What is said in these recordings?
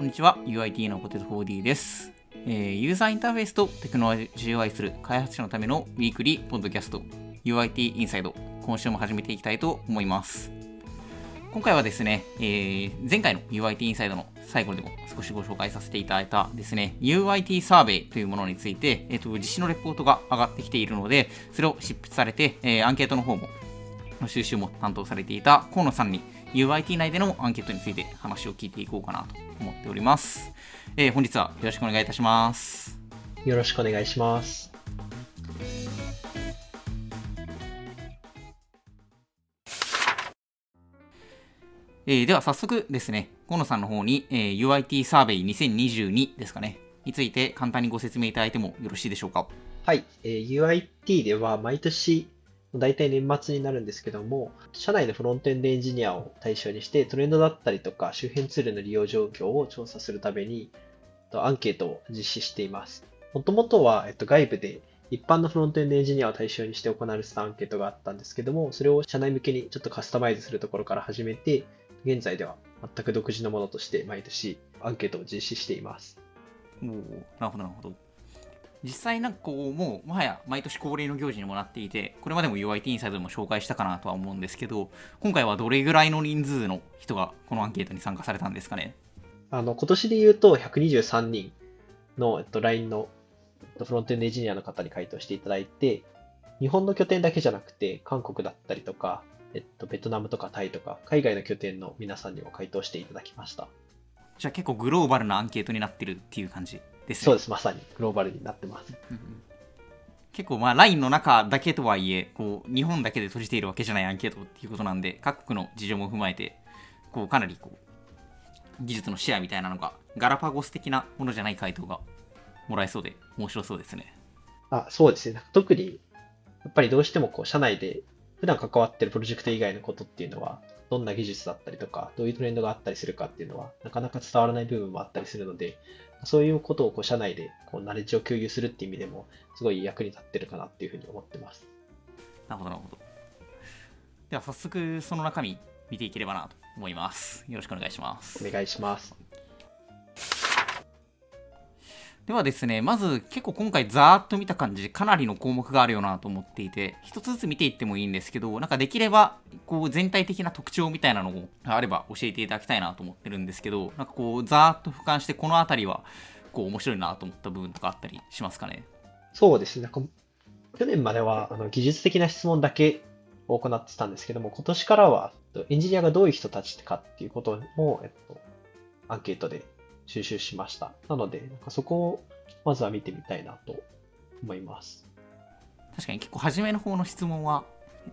こんにちは。UIT のポテト 4D です、えーユーザーインターフェースとテクノロジーを愛する開発者のためのウィークリーポッドキャスト UIT インサイド。今週も始めていきたいと思います。今回はですね、えー前回の UIT インサイドの最後でも少しご紹介させていただいたですね UIT サーベイというものについて、えー、と実施のレポートが上がってきているのでそれを執筆されて、えーアンケートの方もの収集も担当されていた河野さんに UIT 内でのアンケートについて話を聞いていこうかなと思っております。えー本日はよろしくお願いいたします。よろしくお願いします。えーでは早速ですね、河野さんの方に、えー UIT サーベイ2022ですかね、について簡単にご説明いただいてもよろしいでしょうか？はい、えー UIT では毎年、大体年末になるんですけども、社内のフロントエンドエンジニアを対象にして、トレンドだったりとか周辺ツールの利用状況を調査するために、アンケートを実施しています。もともとは、外部で一般のフロントエンドエンジニアを対象にして行われてたアンケートがあったんですけども、それを社内向けにちょっとカスタマイズするところから始めて、現在では全く独自のものとして毎年アンケートを実施しています。おなるほど、なるほど。実際なんかこう、もう、もはや毎年恒例の行事にもなっていて、これまでも UIT インサイドでも紹介したかなとは思うんですけど、今回はどれぐらいの人数の人がこのアンケートに参加されたんですかね？あの、今年で言うと123人の、えっと、LINE のえっとフロントエンドエンジニアの方に回答していただいて、日本の拠点だけじゃなくて、韓国だったりとか、えっと、ベトナムとかタイとか、海外の拠点の皆さんにも回答していただきました。じゃあ結構グローバルなアンケートになってるっていう感じ？ですね。そうです、まさにグローバルになってます。うんうん結構まあ LINE の中だけとはいえこう日本だけで閉じているわけじゃないアンケートっていうことなんで各国の事情も踏まえてこうかなりこう技術のシェアみたいなのがガラパゴス的なものじゃない回答がもらえそうで面白そうですね。あ、そうですね。特に、やっぱりどうしてもこう、社内で普段関わってるプロジェクト以外のことっていうのは、どんな技術だったりとか、どういうトレンドがあったりするかっていうのは、なかなか伝わらない部分もあったりするので、そういうことをこう社内でこうナレッジを共有するっていう意味でも、すごい役に立ってるかなっていうふうに思ってます。なるほどなるほど。では早速その中身見ていければなと思います。よろしくお願いします。お願いします。ではですね、まず結構今回ざーっと見た感じ、かなりの項目があるよなと思っていて、一つずつ見ていってもいいんですけど、なんかできれば、こう全体的な特徴みたいなのがあれば教えていただきたいなと思ってるんですけど、なんかこうざーっと俯瞰して、この辺りは、こう面白いなと思った部分とかあったりしますかね？そうですね。去年まではあの技術的な質問だけを行ってたんですけども、今年からはエンジニアがどういう人たちかっていうことも、えっと、アンケートで収集しました。なので、なんかそこをまずは見てみたいなと思います。確かに結構初めの方の質問は、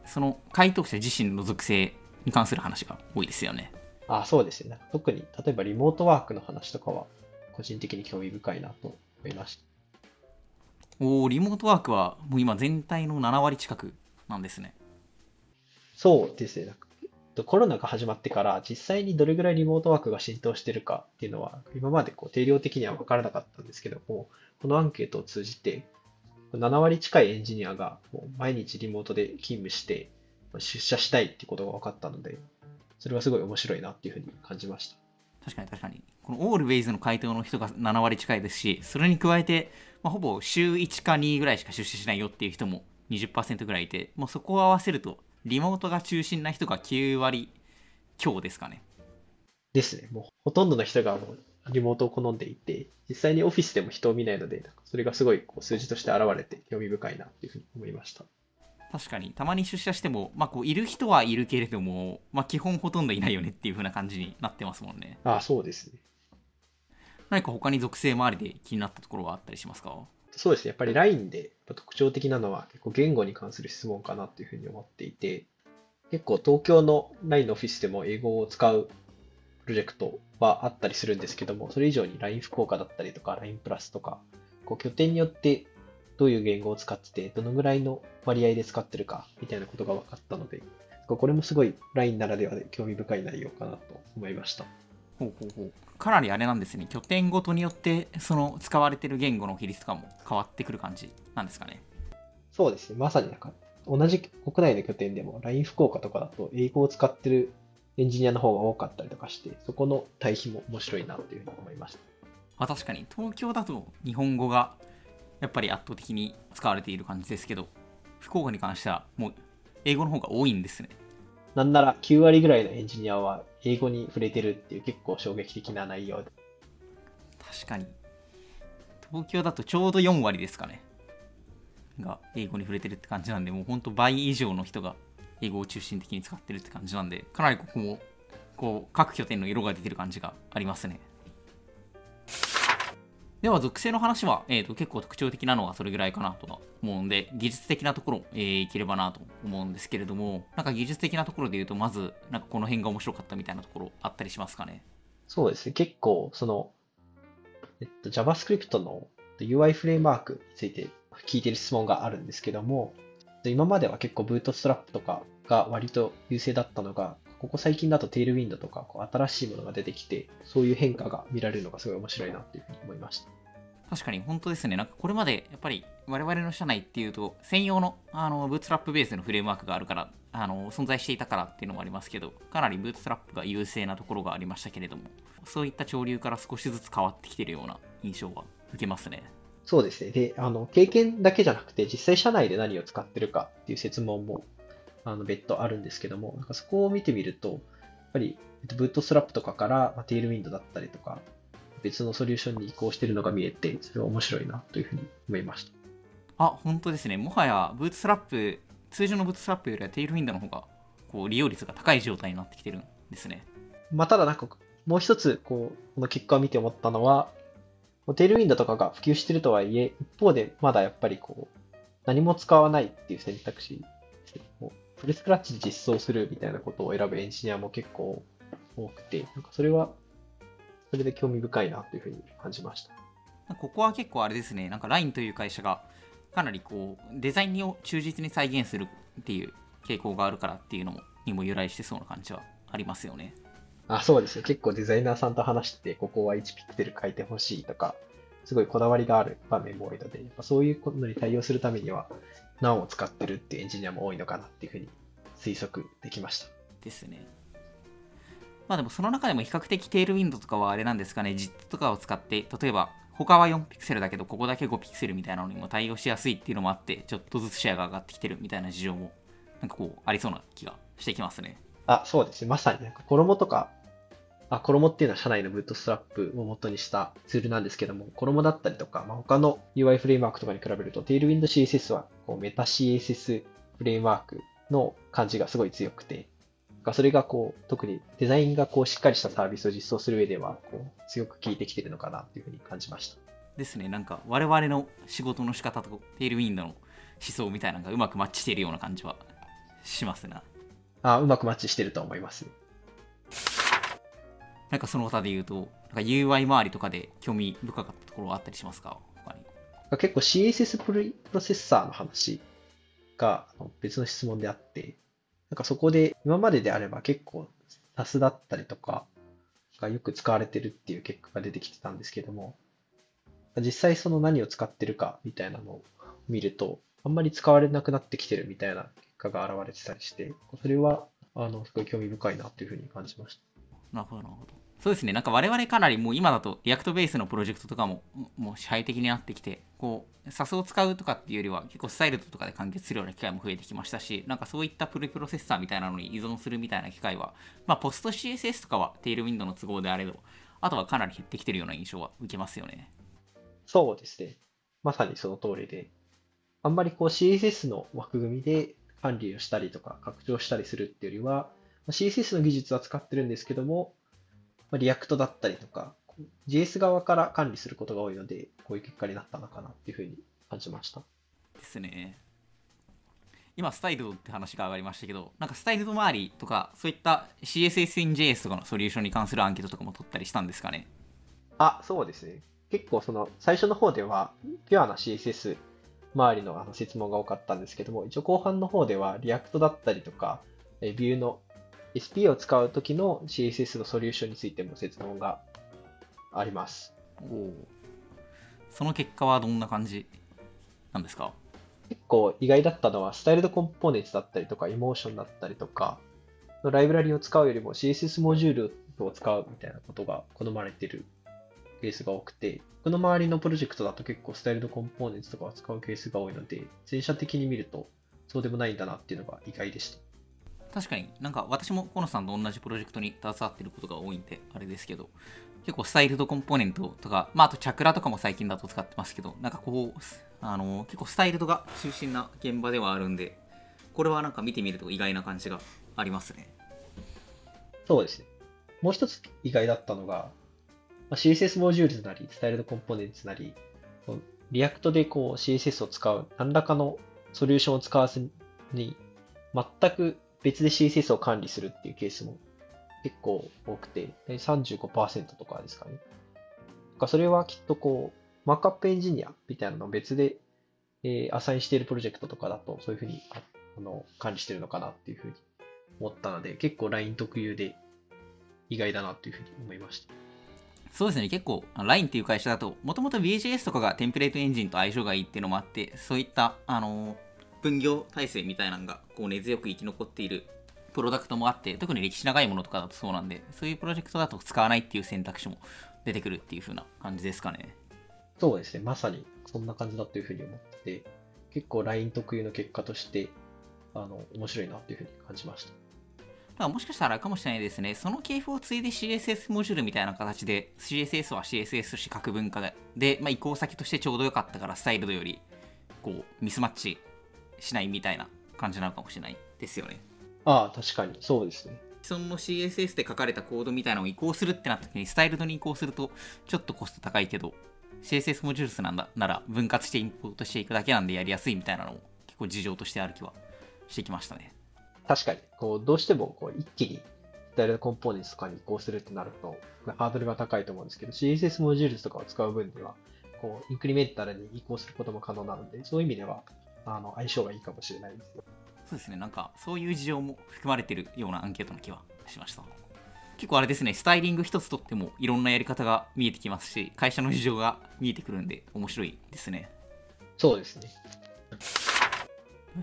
その回答者自身の属性に関する話が多いですよね。あ、そうですね。特に、例えばリモートワークの話とかは、個人的に興味深いなと思いました。おーリモートワークはもう今全体の7割近くなんですね。そうですね。なんかコロナが始まってから実際にどれぐらいリモートワークが浸透してるかっていうのは今までこう定量的には分からなかったんですけども、このアンケートを通じて7割近いエンジニアがもう毎日リモートで勤務して出社したいってことが分かったので、それはすごい面白いなっていうふうに感じました。確かに確かに。このオールウェイズの回答の人が7割近いですし、それに加えて、まあ、ほぼ週1か2ぐらいしか出社しないよっていう人も20%ぐらいいて、もうそこを合わせると、リモートが中心な人が9割強ですかね。ですね。もうほとんどの人がもうリモートを好んでいて、実際にオフィスでも人を見ないので、それがすごいこう数字として現れて興味深いなっていうふうに思いました。確かに、たまに出社しても、まあ、こういる人はいるけれども、まあ、基本ほとんどいないよねっていう風な感じになってますもんね。ああ、そうですね。何か他に属性周りで気になったところはあったりしますか？そうですね。やっぱり LINE で特徴的なのは結構言語に関する質問かなというふうに思っていて、結構東京の LINE のオフィスでも英語を使うプロジェクトはあったりするんですけども、それ以上に LINE 福岡だったりとか LINE プラスとか、こう拠点によってどういう言語を使ってて、どのぐらいの割合で使ってるかみたいなことが分かったので、これもすごい LINE ならではで興味深い内容かなと思いました。ほうほうほうかなりあれなんですね拠点ごとによってその使われてる言語の比率とかも変わってくる感じなんですかねそうですね。まさになんか、同じ国内の拠点でも LINE 福岡とかだと英語を使ってるエンジニアの方が多かったりとかして、そこの対比も面白いなというふうに思いました。まあ、確かに東京だと日本語がやっぱり圧倒的に使われている感じですけど福岡に関してはもう英語の方が多いんですねなんなら9割ぐらいのエンジニアは英語に触れてるっていう結構衝撃的な内容。で。確かに。東京だとちょうど4割ですかね。が英語に触れてるって感じなんでもうほんと倍以上の人が英語を中心的に使ってるって感じなんでかなりここもこう各拠点の色が出てる感じがありますね。では属性の話は、えーと、結構特徴的なのはそれぐらいかなと思うんで技術的なところ、えー、いければなと思うんですけれどもなんか技術的なところで言うとまずなんかこの辺が面白かったみたいなところあったりしますかね？そうですね。結構その、えっと、JavaScript の UI フレームワークについて聞いてる質問があるんですけども今までは結構ブートストラップとかが割と優勢だったのがここ最近だとテールウィンドとかこう新しいものが出てきて、そういう変化が見られるのがすごい面白いなっていうふうに思いました。確かに本当ですね。なんかこれまでやっぱり我々の社内っていうと専用のあのブーツトラップベースのフレームワークがあるからあの存在していたからっていうのもありますけどかなりブーツトラップが優勢なところがありましたけれどもそういった潮流から少しずつ変わってきてるような印象は受けますね。そうですね。で、あの経験だけじゃなくて実際社内で何を使ってるかっていう説問もあの別途あるんですけども、なんかそこを見てみると、やっぱりブートストラップとかから、まテールウィンドだったりとか、別のソリューションに移行しているのが見えて、それは面白いなというふうに思いました。あ、本当ですね。もはやブートストラップ、通常のブートストラップよりはテールウィンドの方がこう利用率が高い状態になってきてるんですね。まあ、ただなんか、もう一つ、こう、この結果を見て思ったのは、テールウィンドとかが普及してるとはいえ、一方でまだやっぱりこう、何も使わないっていう選択肢フルスクラッチで実装するみたいなことを選ぶエンジニアも結構多くて、なんかそれは、それで興味深いなというふうに感じました。ここは結構あれですね、なんか LINE という会社がかなりこうデザインを忠実に再現するっていう傾向があるからっていうのもにも由来してそうな感じはありますよね。あそうですね。結構デザイナーさんと話して、ここは1ピクセル書いてほしいとか、すごいこだわりがある場面も多いので、やっぱそういうことに対応するためには、ナを使ってるっていうエンジニアも多いのかなっていうふうに推測できました。ですね。まあでもその中でも比較的テールウィンドとかはあれなんですかね、JIT とかを使って、例えば他は4ピクセルだけど、ここだけ5ピクセルみたいなのにも対応しやすいっていうのもあって、ちょっとずつシェアが上がってきてるみたいな事情も、なんかこう、ありそうな気がしてきますね。あ、そうですね。まさになんか衣とか、あ、衣っていうのは社内のブートストラップを元にしたツールなんですけども、衣だったりとか、まあ、他の UI フレームワークとかに比べると、テールウィンド CSS はこうメタ CSS フレームワークの感じがすごい強くて、それがこう、特にデザインがこうしっかりしたサービスを実装する上では、こう、強く効いてきてるのかなというふうに感じました。ですね、なんか我々の仕事の仕方とテールウィンドの思想みたいなのがうまくマッチしているような感じはしますな。あ、うまくマッチしてると思います。なんかその他で言うと、なんか UI 周りとかで興味深かったところはあったりしますか？他に結構 CSS プロセッサーの話が別の質問であって、なんかそこで今までであれば結構 SAS だったりとかがよく使われてるっていう結果が出てきてたんですけども、実際その何を使ってるかみたいなのを見ると、あんまり使われなくなってきてるみたいな結果が現れてたりして、それはあのすごい興味深いなというふうに感じました。なるほど、なるほど。そうですね、なんか我々かなりもう今だと React ベースのプロジェクトとかももう支配的になってきて、こう、SAS を使うとかっていうよりは結構 styled とかで完結するような機会も増えてきましたし、なんかそういったプレプロセッサーみたいなのに依存するみたいな機会は、まあポスト CSS とかは Tailwind の都合であれど、あとはかなり減ってきてるような印象は受けますよね。そうですね。まさにその通りで、あんまりこう CSS の枠組みで管理をしたりとか拡張したりするっていうよりは、CSS の技術は使ってるんですけども、ま React だったりとか、JS 側から管理することが多いので、こういう結果になったのかなっていうふうに感じました。ですね。今、 styled って話が上がりましたけど、なんか styled 周りとか、そういった CSS in JS とかのソリューションに関するアンケートとかも取ったりしたんですかね？あ、そうですね。結構その最初の方では、ピュアな CSS 周りのあの質問が多かったんですけども、一応後半の方では、リアクトだったりとか、ビューの SP を使う時の CSS のソリューションについても設問があります。おその結果はどんな感じなんですか？結構意外だったのは、 styled-components だったりとか、 Emotion だったりとか、のライブラリを使うよりも CSS モジュールを使うみたいなことが好まれているケースが多くて、僕の周りのプロジェクトだと結構スタイルドコンポーネンツとかを使うケースが多いので、前者的に見るとそうでもないんだなっていうのが意外でした。確かになんか私も河野さんと同じプロジェクトに携わっていることが多いんであれですけど結構スタイルドコンポーネントとか、まあ、あとチャクラとかも最近だと使ってますけどなんかこうあの結構スタイルドが中心な現場ではあるんでこれはなんか見てみると意外な感じがありますね。そうですね。もう一つ意外だったのが、まあ、CSS モジュールなり styled-components なり React でこう CSS を使う何らかのソリューションを使わずに全く別で CSS を管理するっていうケースも結構多くて、35%とかですかね。かそれはきっとこう、マークアップエンジニアみたいなのを別で、えー、アサインしているプロジェクトとかだと、そういうふうにああの管理してるのかなっていうふうに思ったので、結構 LINE 特有で意外だなっていうふうに思いました。そうですね、結構、LINE っていう会社だと、もともと VJS とかがテンプレートエンジンと相性がいいっていうのもあって、そういった、あのー分業体制みたいなのがこう根強く生き残っているプロダクトもあって特に歴史長いものとかだとそうなんでそういうプロジェクトだと使わないっていう選択肢も出てくるっていう風な感じですかね。そうですね。まさにそんな感じだというふうに思ってて結構 LINE 特有の結果としてあの面白いなというふうに感じました。だもしかしたらかもしれないですね。その系譜を継いで CSS モジュールみたいな形で、CSS は CSS として書く文化で、まあ、移行先としてちょうどよかったから、スタイルドより、こう、ミスマッチしないみたいな感じなのかもしれないですよね。ああ、確かに、そうですね。既存の CSS で書かれたコードみたいなのを移行するってなった時に、スタイルドに移行すると、ちょっとコスト高いけど、CSS モジュールスなんだなら分割してインポートしていくだけなんでやりやすいみたいなのも結構事情としてある気はしてきましたね。確かに、こうどうしてもこう一気にスタイルドコンポーネンツとかに移行するってなると、ハードルが高いと思うんですけど、CSS モジュールとかを使う分では、こうインクリメンタルに移行することも可能なので、そういう意味ではあの相性がいいかもしれないですよ。そうですね、なんかそういう事情も含まれてるようなアンケートの気はしました。結構あれですね、スタイリング一つとってもいろんなやり方が見えてきますし、会社の事情が見えてくるんで面白いですね。そうですね。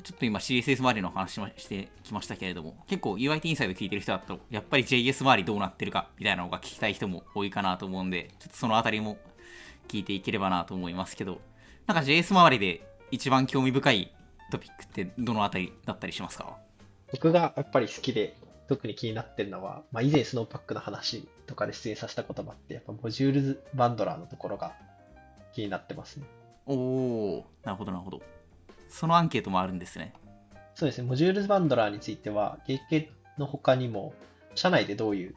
ちょっと今 CSS 周りの話してきましたけれども、結構 UIT インサイド聞いてる人だと、やっぱり JS 周りどうなってるかみたいなのが聞きたい人も多いかなと思うんで、ちょっとそのあたりも聞いていければなと思いますけど、なんか JS 周りで一番興味深いトピックってどのあたりだったりしますか？僕がやっぱり好きで特に気になってるのは、まあ、以前スノーパックの話とかで出演させた言葉って、やっぱモジュールズバンドラーのところが気になってますね。おおなるほどなるほど。そのアンケートもあるんですね。そうですね、モジュールズバンドラーについては、経験の他にも、社内でどういう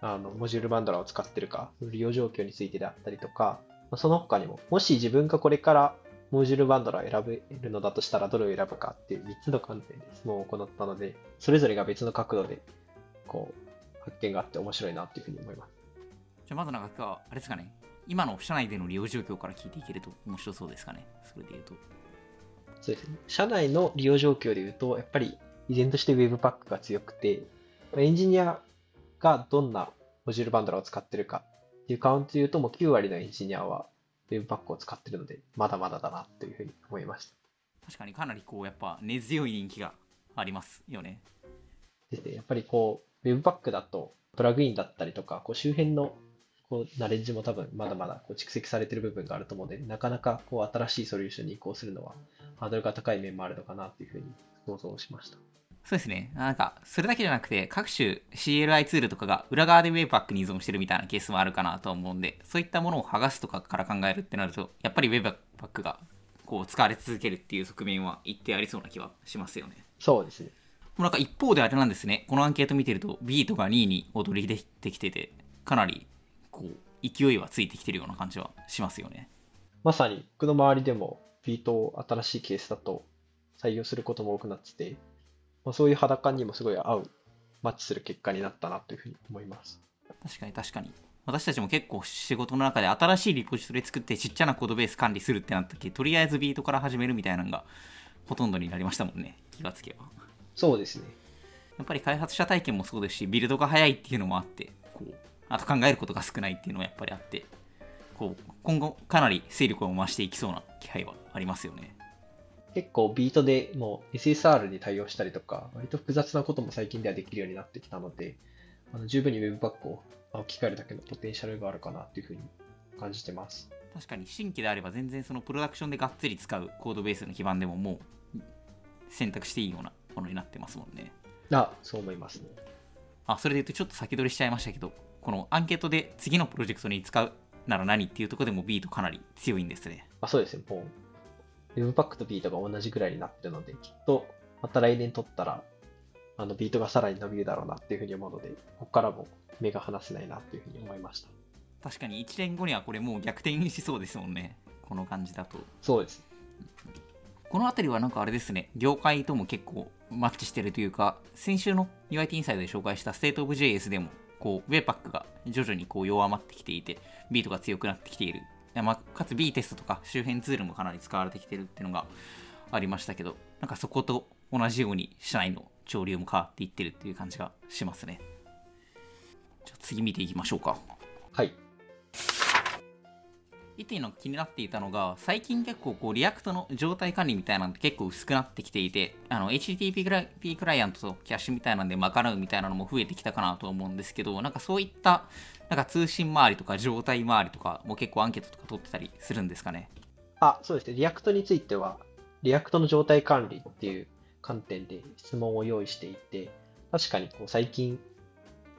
あのモジュールバンドラーを使ってるか、利用状況についてであったりとか、その他にも、もし自分がこれからモジュールバンドラーを選べるのだとしたらどれを選ぶかっていう3つの観点で質問を行ったので、それぞれが別の角度でこう発見があって面白いなっていうふうに思います。じゃあまずなんか、あれですかね、今の社内での利用状況から聞いていけると面白そうですかね、それで言うと。そうですね。社内の利用状況で言うと、やっぱり依然として Webpack が強くて、エンジニアがどんなモジュールバンドラーを使ってるかっていうカウントで言うと、もう9割のエンジニアは Webpack を使ってるので、まだまだだなというふうに思いました。確かにかなりこう、やっぱ根強い人気がありますよね。ですね。やっぱりこう、Webpack だと、プラグインだったりとか、こう周辺のこうナレッジも多分まだまだこう蓄積されている部分があると思うので、なかなかこう新しいソリューションに移行するのはハードルが高い面もあるのかなというふうに想像しました。そうですね。なんか、それだけじゃなくて、各種 CLI ツールとかが裏側で Webpack に依存してるみたいなケースもあるかなと思うんで、そういったものを剥がすとかから考えるってなると、やっぱり Webpack がこう使われ続けるっていう側面は一定ありそうな気はしますよね。そうですね。もうなんか一方であれなんですね、このアンケート見てると、ビートが2位に踊り出てきてて、かなりこう勢いはついてきてるような感じはしますよね。まさに、僕の周りでもビートを新しいケースだと採用することも多くなってて、まあ、そういう肌感にもすごい合う、マッチする結果になったなというふうに思います。確かに確かに。私たちも結構仕事の中で新しいリポジトリ作ってちっちゃなコードベース管理するってなった時、とりあえずビートから始めるみたいなのがほとんどになりましたもんね、気がつけば。そうですね。やっぱり開発者体験もそうですし、ビルドが早いっていうのもあって、こう、あと考えることが少ないっていうのはやっぱりあって、こう、今後かなり勢力を増していきそうな気配はありますよね。結構ビートでもう SSR に対応したりとか、割と複雑なことも最近ではできるようになってきたので、あの十分に Webpack を置き換えるだけのポテンシャルがあるかなっていうふうに感じてます。確かに新規であれば全然そのプロダクションでがっつり使うコードベースの基盤でももう選択していいようなものになってますもんね。あ、そう思いますね。あ、それで言うとちょっと先取りしちゃいましたけど、このアンケートで次のプロジェクトに使うなら何っていうところでもビートかなり強いんですね。あそうですね、もう Webpack とビートが同じぐらいになってるので、きっとまた来年取ったら、あのビートがさらに伸びるだろうなっていうふうに思うので、ここからも目が離せないなっていうふうに思いました。確かに1年後にはこれもう逆転しそうですもんね。この感じだと。そうです。この辺りはなんかあれですね、業界とも結構マッチしてるというか、先週の UIT インサイドで紹介した State of JS でも、こう、Webpack が徐々にこう弱まってきていて、ビートが強くなってきている。まあ、かつ B テストとか周辺ツールもかなり使われてきてるっていうのがありましたけど、なんかそこと同じように社内の潮流も変わっていってるっていう感じがしますね。じゃあ次見ていきましょうか。はい。一点の気になっていたのが最近結構こう React の状態管理みたいなのって結構薄くなってきていてあの HTTP クラクライアントとキャッシュみたいなんで賄うみたいなのも増えてきたかなと思うんですけどなんかそういったなんか通信周りとか状態周りとかも結構アンケートとか取ってたりするんですかねあ、そうですね。 React については、 React の状態管理っていう観点で質問を用意していて、確かにこう最近、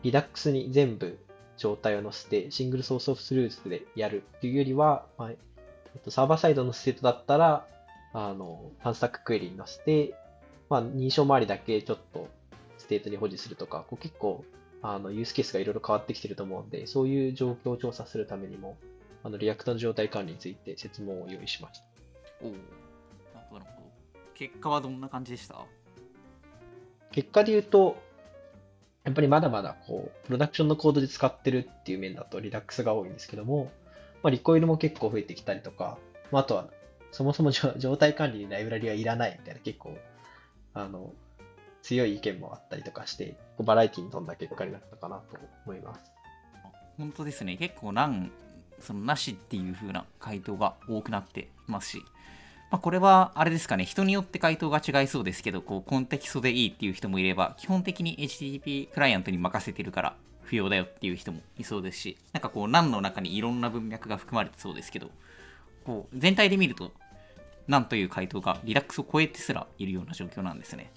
Redux に全部状態を載せて、 single source of truth でやるっていうよりは、まあえっと、サーバーサイドのステートだったら、あの、 TanStack Query に載せて、まあ、認証周りだけちょっとステートに保持するとか、こう結構、あの、ユースケースがいろいろ変わってきてると思うんで、そういう状況を調査するためにも、あの、 React の状態管理について設問を用意しました。おおなるほどなるほど。結果はどんな感じでした？結果で言うと、やっぱりまだまだこう、プロダクションのコードで使ってるっていう面だとリダックスが多いんですけども、まあ、リコイルも結構増えてきたりとか、まあ、あとは、そもそも状状態管理にライブラリはいらないみたいな結構、あの、強い意見もあったりとかして、バラエティに富んだ結果になったかなと思います。本当ですね。結構なんそのなしっていう風な回答が多くなってますし、まあ、これはあれですかね。人によって回答が違いそうですけどこうコンテキストでいいっていう人もいれば基本的に HTTP クライアントに任せてるから不要だよっていう人もいそうですしなんかこう何の中にいろんな文脈が含まれてそうですけどこう全体で見ると何という回答がリラックスを超えてすらいるような状況なんですね。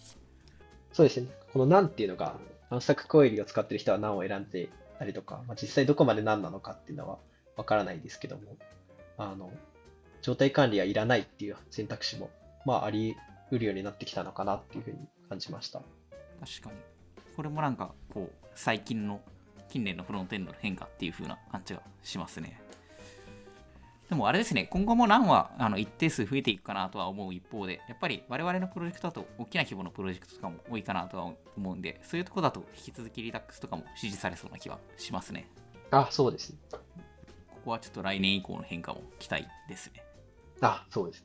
そうですね。この何っていうのが、アンスタックコエリを使ってる人は何を選んでたりとか、まあ、実際どこまで何なのかっていうのはわからないですけども、あの、状態管理はいらないっていう選択肢も、まあ、あり得るようになってきたのかなっていうふうに感じました。確かにこれもなんかこう最近の近年のフロントエンドの変化っていう風な感じがしますねでもあれですね今後も何はあの一定数増えていくかなとは思う一方でやっぱり我々のプロジェクトだと大きな規模のプロジェクトとかも多いかなとは思うんでそういうとこだと引き続きリダックスとかも支持されそうな気はしますねあ、そうですね。ここはちょっと来年以降の変化も期待ですねあ、そうです。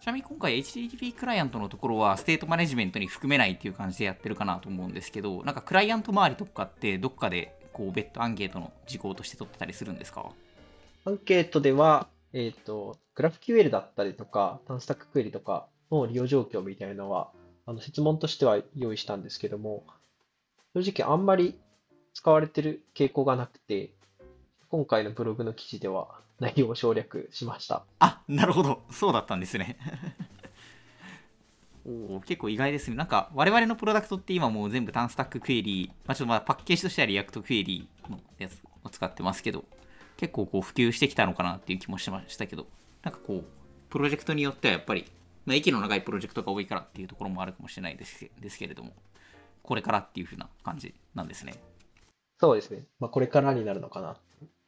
ちなみに今回 HTTP クライアントのところは state management に含めないっていう感じでやってるかなと思うんですけど、なんかクライアント周りとかってどっかでこう別途アンケートの事項として取ってたりするんですか？アンケートでは、えっ、と、GraphQL だったりとか、 TanStack Query とかの利用状況みたいなのは、あの質問としては用意したんですけども、正直あんまり使われてる傾向がなくて、今回のブログの記事では内容を省略しました。あなるほど。そうだったんですね。おー結構意外ですね。なんか我々のプロダクトって今もう全部 TanStack Query、まあ、ちょっとまあパッケージとしては React Query のやつを使ってますけど結構こう普及してきたのかなっていう気もしましたけどなんかこうプロジェクトによってはやっぱり、まあ、息の長いプロジェクトが多いからっていうところもあるかもしれないですけですけれどもこれからっていう風な感じなんですねそうですね。まあ、これからになるのかな。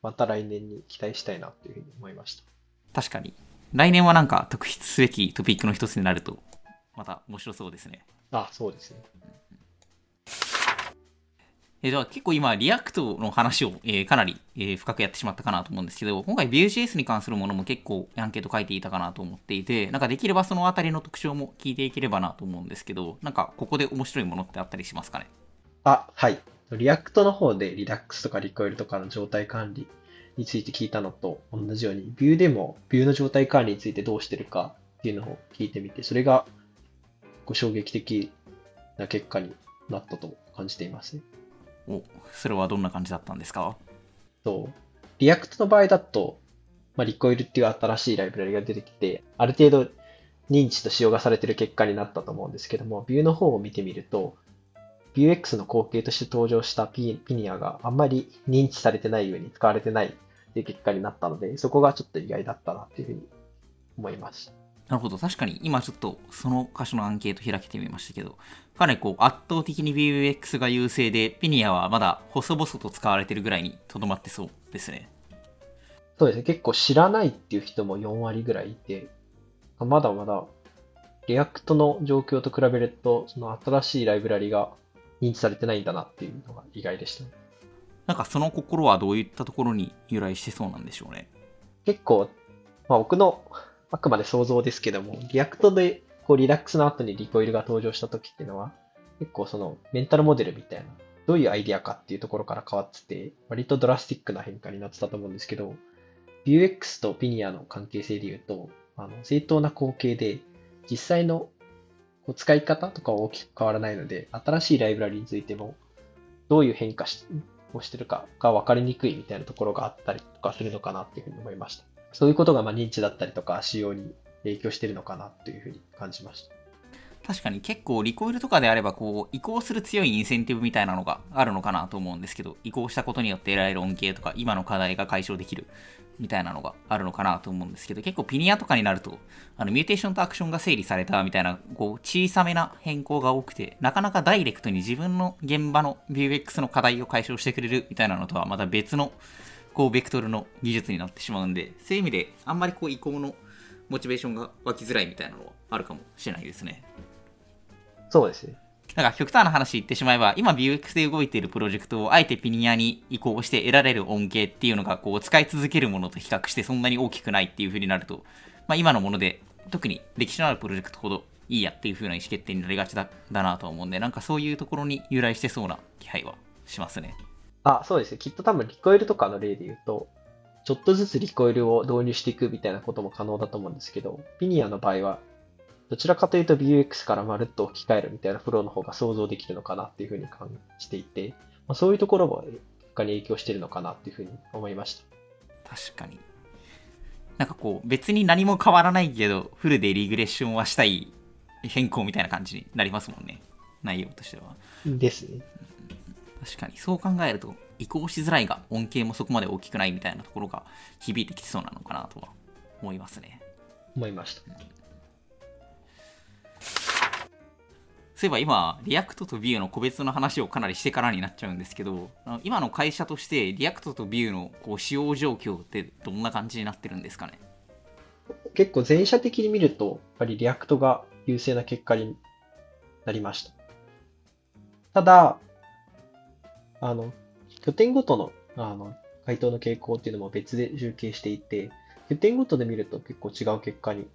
また来年に期待したいなというふうに思いました。確かに来年はなんか特筆すべきトピックの一つになるとまた面白そうですねあ、そうですね。えーでは結構今、 React の話を、えーかなり、えー深くやってしまったかなと思うんですけど、今回 Vue.js に関するものも結構アンケート書いていたかなと思っていて、なんかできればそのあたりの特徴も聞いていければなと思うんですけど、なんかここで面白いものってあったりしますかね？あ、はい。 React の方で Redux とか Recoil とかの状態管理について聞いたのと同じように、 Vue でも Vue の状態管理についてどうしてるかっていうのを聞いてみて、それがこう衝撃的な結果になったと感じていますね。お、それはどんな感じだったんですか？そう。 React の場合だと、まあ、 Recoil っていう新しいライブラリが出てきて、ある程度認知と使用がされてる結果になったと思うんですけども、 Vue の方を見てみると、Vuex の後継として登場したピピニアがあんまり認知されてないように使われてないっていう結果になったので、そこがちょっと意外だったなっていうふうに思います。なるほど。確かに今ちょっとその箇所のアンケート開けてみましたけど、かなりこう圧倒的に Vuex が優勢で、ピニアはまだ細々と使われてるぐらいにとどまってそうですね。そうですね。結構知らないっていう人も4割ぐらいいて、まだまだReact の状況と比べると、その新しいライブラリが認知されてないんだなっていうのが意外でした、ね。なんかその心はどういったところに由来してそうなんでしょうね。結構、まあ、僕のあくまで想像ですけども、 React でこう Redux の後に Recoil が登場した時っていうのは、結構そのメンタルモデルみたいな、どういうアイディアかっていうところから変わってて、割とドラスティックな変化になってたと思うんですけど、Vuex とピニアの関係性で言うと、あの正当な後継で、実際のこう使い方とかは大きく変わらないので、新しいライブラリについても、どういう変化をしてるかが分かりにくいみたいなところがあったりとかするのかなっていうふうに思いました。そういうことがま認知だったりとか、仕様に影響してるのかなというふうに感じました。確かに結構リコイルとかであればこう移行する強いインセンティブみたいなのがあるのかなと思うんですけど移行したことによって得られる恩恵とか今の課題が解消できるみたいなのがあるのかなと思うんですけど結構ピニアとかになるとあのミューテーションとアクションが整理されたみたいなこう小さめな変更が多くてなかなかダイレクトに自分の現場の Vuex の課題を解消してくれるみたいなのとはまた別のこうベクトルの技術になってしまうんでそういう意味であんまりこう移行のモチベーションが湧きづらいみたいなのはあるかもしれないですね。そうですね。だから極端な話言ってしまえば、今 Vuex で動いているプロジェクトをあえてピニアに移行して得られる恩恵っていうのが、こう、使い続けるものと比較してそんなに大きくないっていう風になると、まあ今のもので、特に歴史のあるプロジェクトほどいいやっていう風な意思決定になりがちだだなと思うんで、なんかそういうところに由来してそうな気配はしますね。あ、そうですね。きっと多分リコイルとかの例で言うと、ちょっとずつリコイルを導入していくみたいなことも可能だと思うんですけど、ピニアの場合はどちらかというと Vuex からまるっと置き換えるみたいなフローの方が想像できるのかなっていうふうに感じていて、まあ、そういうところも結果に影響してるのかなっていうふうに思いました。確かに。なんかこう、別に何も変わらないけど、フルでリグレッションはしたい変更みたいな感じになりますもんね。内容としては。ですね。確かに、そう考えると、移行しづらいが、恩恵もそこまで大きくないみたいなところが響いてきそうなのかなとは思いますね。思いました。そういえば今、 React と Vue の個別の話をかなりしてからになっちゃうんですけど、今の会社として React と Vue のこう使用状況ってどんな感じになってるんですかね？結構全社的に見ると、やっぱり React が優勢な結果になりました。ただ、あの、拠点ごとの、あの、回答の傾向っていうのも別で集計していて、拠点ごとで見ると結構違う結果に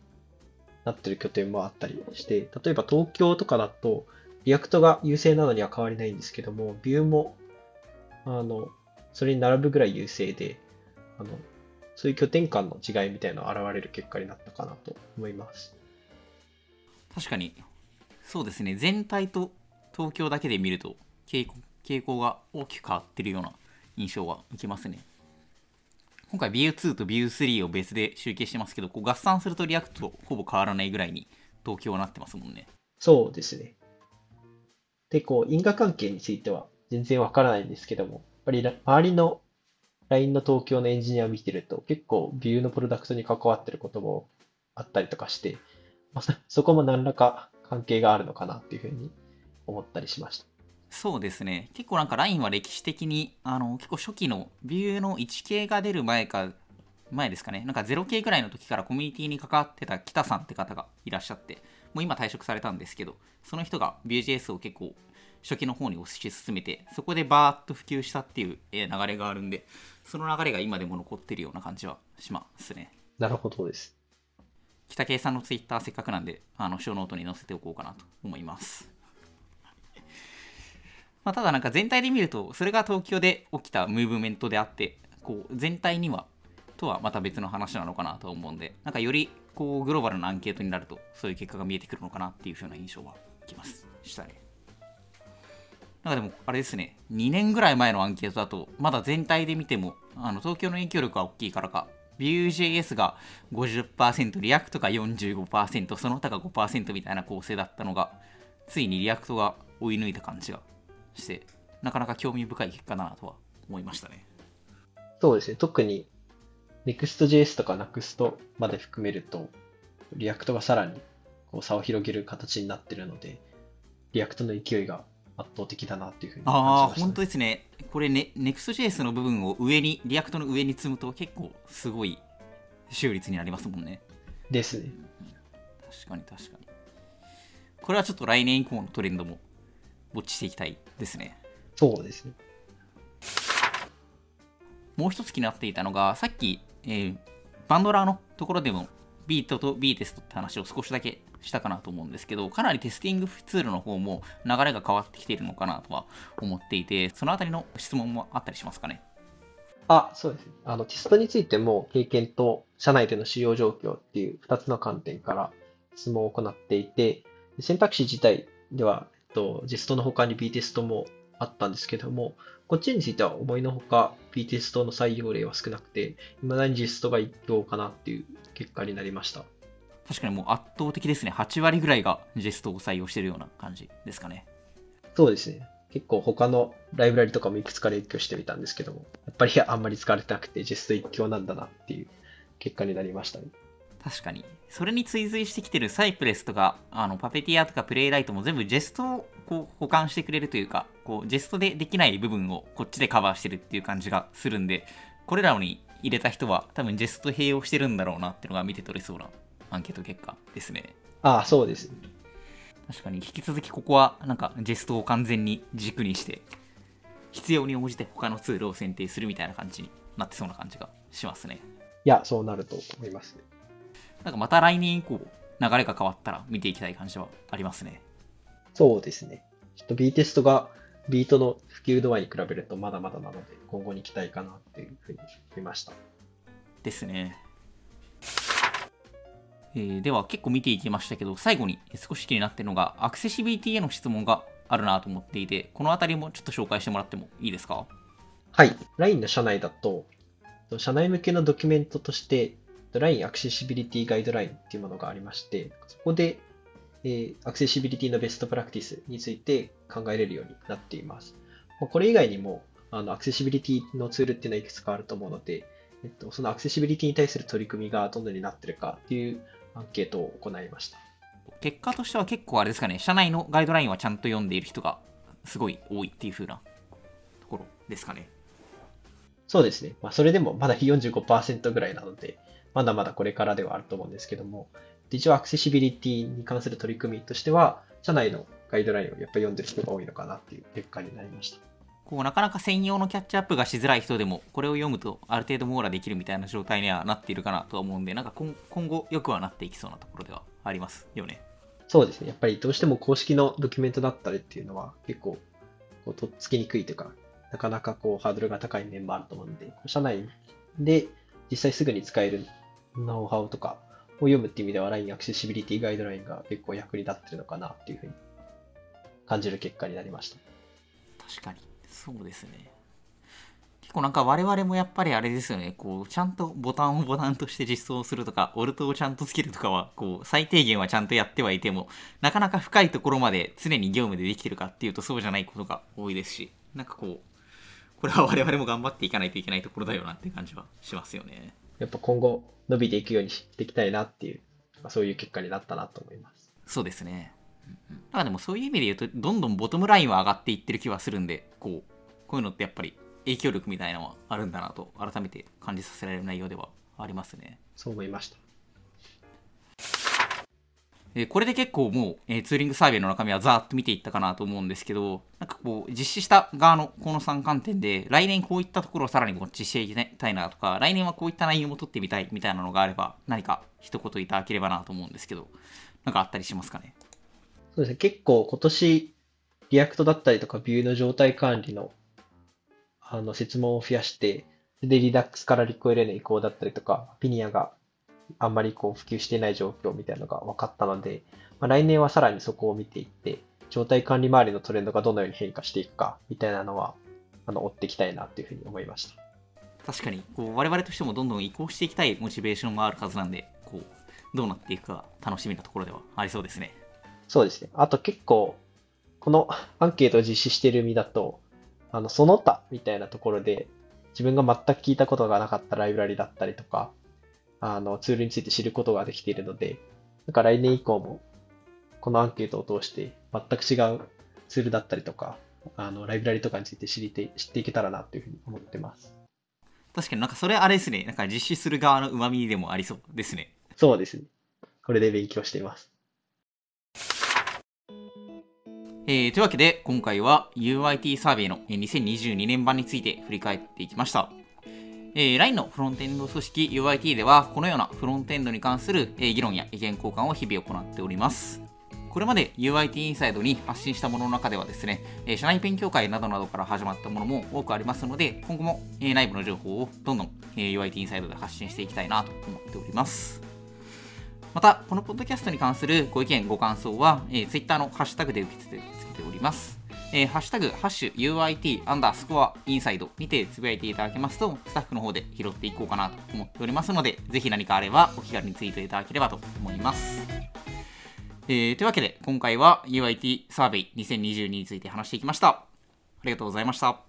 なってる拠点もあったりして、例えば東京とかだと、React が優勢なのには変わりないんですけども、 Vue も、あの、それに並ぶぐらい優勢で、あの、そういう拠点間の違いみたいなのが現れる結果になったかなと思います。確かに、そうですね、全体と東京だけで見ると傾、傾向が大きく変わってるような印象は受けますね。今回 Vue2 と Vue3 を別で集計してますけど、こう合算すると React とほぼ変わらないぐらいに東京はなってますもんね。そうですね。で、こう、因果関係については全然わからないんですけども、やっぱり周りの LINE の東京のエンジニアを見てると、結構 Vue のプロダクトに関わってることもあったりとかして、まあ、そこも何らか関係があるのかなっていうふうに思ったりしました。そうですね。結構なんか LINE は歴史的に、あの、結構初期のビューの 1K が出る前か、前ですかね。なんか 0K ぐらいの時からコミュニティに関わってた北さんって方がいらっしゃって、もう今退職されたんですけど、その人が Vue.js を結構初期の方に推し進めて、そこでバーッと普及したっていう流れがあるんで、その流れが今でも残ってるような感じはしますね。なるほどです。北圭さんの Twitter せっかくなんで、あの、ショーノートに載せておこうかなと思います。まあ、ただなんか全体で見ると、それが東京で起きたムーブメントであって、こう全体にはとはまた別の話なのかなと思うんで、なんかよりこうグローバルなアンケートになると、そういう結果が見えてくるのかなっていう風な印象はきます。したね。なんかでも、あれですね、2年ぐらい前のアンケートだと、まだ全体で見ても、あの東京の影響力が大きいからか、Vue.js が50%、 React が45%、その他が5%みたいな構成だったのが、ついに React が追い抜いた感じがして、なかなか興味深い結果だなとは思いましたね。そうですね。特に Next.js とか Next まで含めると、 React がさらにこう差を広げる形になってるので、 React の勢いが圧倒的だなっていうふうに感じああ、ました、本当ですね。これね、Next.js の部分を上に、 React の上に積むと結構すごい比率になりますもんね。ですね。確かに確かに。これはちょっと来年以降のトレンドもウォッチしていきたいですね。そうですね。もう一つ気になっていたのが、さっき、えーバンドラーのところでもビートと B テストって話を少しだけしたかなと思うんですけど、かなりテスティングツールの方も流れが変わってきているのかなとは思っていて、そのあたりの質問もあったりしますかね？あ、そうですね。あの、テストについても経験と社内での使用状況っていう2つの観点から質問を行っていて、選択肢自体では、と、ジェストの他に B テストもあったんですけども、こっちについては思いのほか B テストの採用例は少なくて、未だにジェストが一強かなっていう結果になりました。確かにもう圧倒的ですね。8割ぐらいがジェストを採用しているような感じですかね。そうですね。結構他のライブラリとかもいくつか列挙してみたんですけども、やっぱりあんまり使われてなくて、ジェスト一強なんだなっていう結果になりましたね。確かに。それに追随してきてるサイプレスとか、あのパペティアとかプレイライトも全部ジェストをこう保管してくれるというか、こうジェストでできない部分をこっちでカバーしてるっていう感じがするんで、これらに入れた人は多分ジェスト併用してるんだろうなっていうのが見て取れそうなアンケート結果ですね。ああ、そうですね。確かに引き続きここはなんかジェストを完全に軸にして、必要に応じて他のツールを選定するみたいな感じになってそうな感じがしますね。いや、そうなると思いますね。なんかまた来年以降、流れが変わったら見ていきたい感じはありますね。そうですね。ちょっと B テストがビートの普及度合いに比べるとまだまだなので、今後に期待かなっていうふうに見ました。ですね。えーでは結構見ていきましたけど、最後に少し気になっているのが、アクセシビリティへの質問があるなと思っていて、このあたりもちょっと紹介してもらってもいいですか？はい。LINE の社内だと、社内向けのドキュメントとして、LINE アクセシビリティガイドラインっていうものがありまして、そこで、えーアクセシビリティのベストプラクティスについて考えれるようになっています。まあこれ以外にも、あのアクセシビリティのツールっていうのはいくつかあると思うので、えっと、そのアクセシビリティに対する取り組みがどのようになってるかっていうアンケートを行いました。結果としては結構あれですかね、社内のガイドラインはちゃんと読んでいる人がすごい多いっていう風なところですかね。そうですね。まあ、それでもまだ45%ぐらいなので、まだまだこれからではあると思うんですけども、一応アクセシビリティに関する取り組みとしては、社内のガイドラインをやっぱり読んでる人が多いのかなっていう結果になりました。こうなかなか専用のキャッチアップがしづらい人でも、これを読むとある程度網羅できるみたいな状態にはなっているかなとは思うんで、なんか今今後よくはなっていきそうなところではありますよね。そうですね。やっぱりどうしても公式のドキュメントだったりっていうのは結構こうとっつきにくいというか、なかなかこうハードルが高い面もあると思うので、社内で実際すぐに使えるノウハウとかを読むっていう意味では LINE アクセシビリティガイドラインが結構役に立ってるのかなっていうふうに感じる結果になりました。確かに、そうですね。結構なんか我々もやっぱりあれですよね、こう、ちゃんとボタンをボタンとして実装するとか、オルトをちゃんとつけるとかは、こう、最低限はちゃんとやってはいても、なかなか深いところまで常に業務でできてるかっていうとそうじゃないことが多いですし、なんかこう、これは我々も頑張っていかないといけないところだよなって感じはしますよね。やっぱ今後伸びていくようにしていきたいなっていう、まあ、そういう結果になったなと思います。そうですね。だからでもそういう意味で言うと、どんどんボトムラインは上がっていってる気はするんで、こう、こういうのってやっぱり影響力みたいなのはあるんだなと、改めて感じさせられる内容ではありますね。そう思いました。えこれで結構もう、えツーリングサーベイの中身はざーっと見ていったかなと思うんですけど、なんかこう、実施した側のこの3観点で、来年こういったところをさらにウォッチしていきたいなとか、来年はこういった内容も取ってみたいみたいなのがあれば、何か一言いただければなと思うんですけど、なんかあったりしますかね？そうですね。結構今年、 React だったりとか、 Vue の状態管理の、あの、設問を増やして、で、リダックスからリコイルへの移行だったりとか、ピニアがあんまりこう普及していない状況みたいなのが分かったので、まあ、来年はさらにそこを見ていって、状態管理周りのトレンドがどのように変化していくかみたいなのは、あの追っていきたいなというふうに思いました。確かにこう我々としてもどんどん移行していきたいモチベーションがあるはずなんでこうどうなっていくか楽しみなところではありそうですねそうですねあと結構このアンケートを実施している身だとあのその他みたいなところで自分が全く聞いたことがなかったライブラリだったりとかあのツールについて知ることができているのでなんか来年以降もこのアンケートを通して全く違うツールだったりとかあのライブラリとかについて知りて知っていけたらなというふうに思ってます。確かになんかそれあれですね。なんか実施する側の旨味でもありそうですね。そうですね。これで勉強しています。えー、というわけで今回は UIT サーベイの2022年版について振り返っていきました。えー、LINE のフロントエンド組織 UIT ではこのようなフロントエンドに関する、え、議論や意見交換を日々行っております。これまで UIT インサイドに発信したものの中ではですね、え社内勉強会などなどから始まったものも多くありますので、今後も、え内部の情報をどんどん、え UIT インサイドで発信していきたいなと思っております。また、このポッドキャストに関するご意見、ご感想は、え Twitter のハッシュタグで受け付けております。えー、ハッシュタグ、ハッシュ UIT アンダースコアインサイドにてつぶやいていただけますと、スタッフの方で拾っていこうかなと思っておりますので、ぜひ何かあればお気軽にツイートいただければと思います。えー、というわけで、今回は UIT サーベイ2022について話していきました。ありがとうございました。